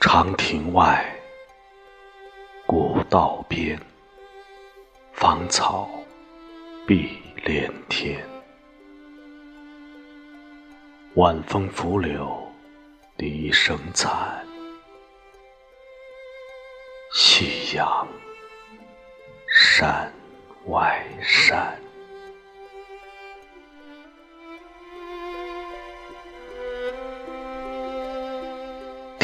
长亭外，古道边，芳草碧连天。晚风拂柳，笛声残。夕阳山外山。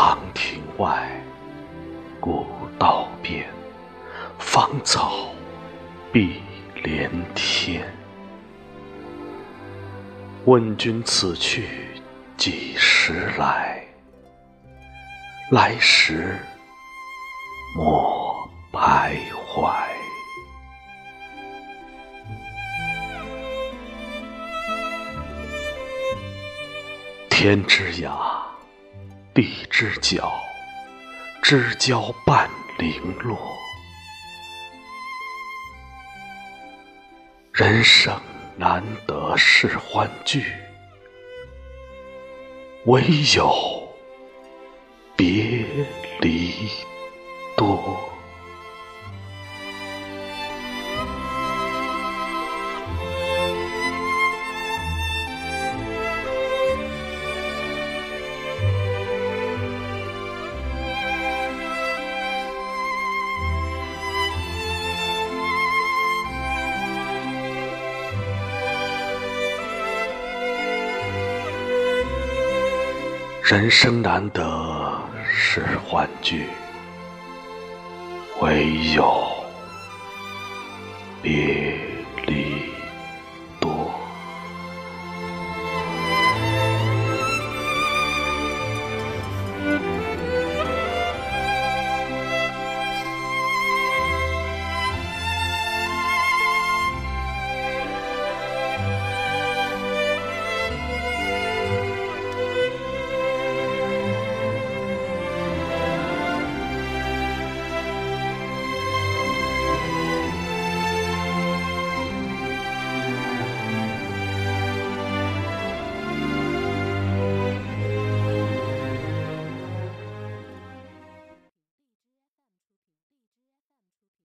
长亭外，古道边，芳草碧连天。问君此去几时来？来时莫徘徊。天之涯。地之角，知交半零落。人生难得是欢聚，唯有别离多。人生难得是欢聚，唯有别。